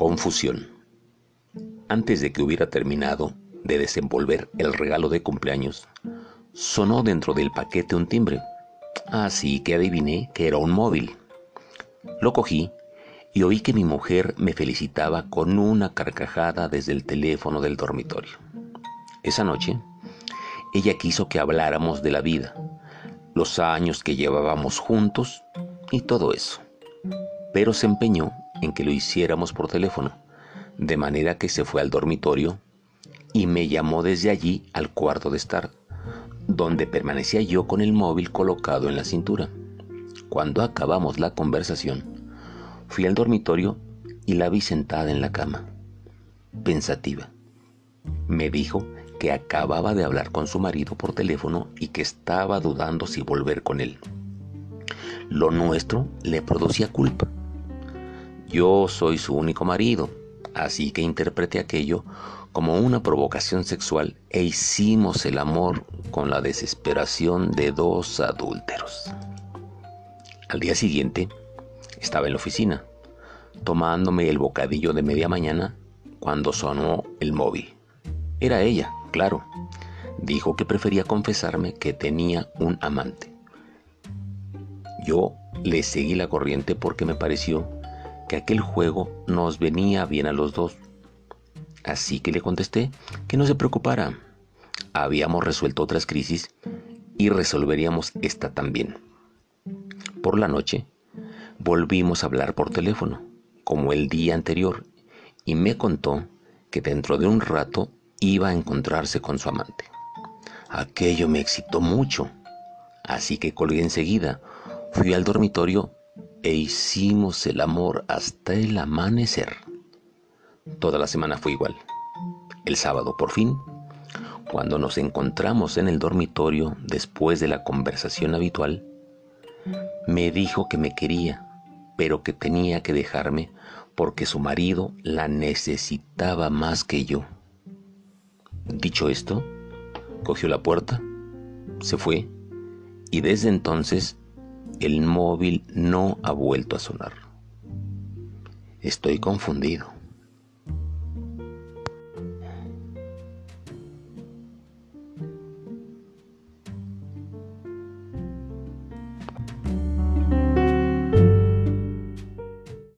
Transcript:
Confusión. Antes de que hubiera terminado de desenvolver el regalo de cumpleaños, sonó dentro del paquete un timbre, así que adiviné que era un móvil. Lo cogí y oí que mi mujer me felicitaba con una carcajada desde el teléfono del dormitorio. Esa noche, ella quiso que habláramos de la vida, los años que llevábamos juntos y todo eso, pero se empeñó en que lo hiciéramos por teléfono, de manera que se fue al dormitorio y me llamó desde allí al cuarto de estar, donde permanecía yo con el móvil colocado en la cintura. Cuando acabamos la conversación, fui al dormitorio y la vi sentada en la cama, pensativa. Me dijo que acababa de hablar con su marido por teléfono y que estaba dudando si volver con él. Lo nuestro le producía culpa yo soy su único marido, así que interpreté aquello como una provocación sexual e hicimos el amor con la desesperación de dos adúlteros. Al día siguiente, estaba en la oficina, tomándome el bocadillo de media mañana cuando sonó el móvil. Era ella, claro. Dijo que prefería confesarme que tenía un amante. Yo le seguí la corriente porque me pareció que aquel juego nos venía bien a los dos. Así que le contesté que no se preocupara. Habíamos resuelto otras crisis y resolveríamos esta también. Por la noche, volvimos a hablar por teléfono, como el día anterior, y me contó que dentro de un rato iba a encontrarse con su amante. Aquello me excitó mucho, así que colgué enseguida, fui al dormitorio e hicimos el amor hasta el amanecer. Toda la semana fue igual. El sábado, por fin, cuando nos encontramos en el dormitorio después de la conversación habitual, me dijo que me quería, pero que tenía que dejarme porque su marido la necesitaba más que yo. Dicho esto, cogió la puerta, se fue y desde entonces el móvil no ha vuelto a sonar. Estoy confundido.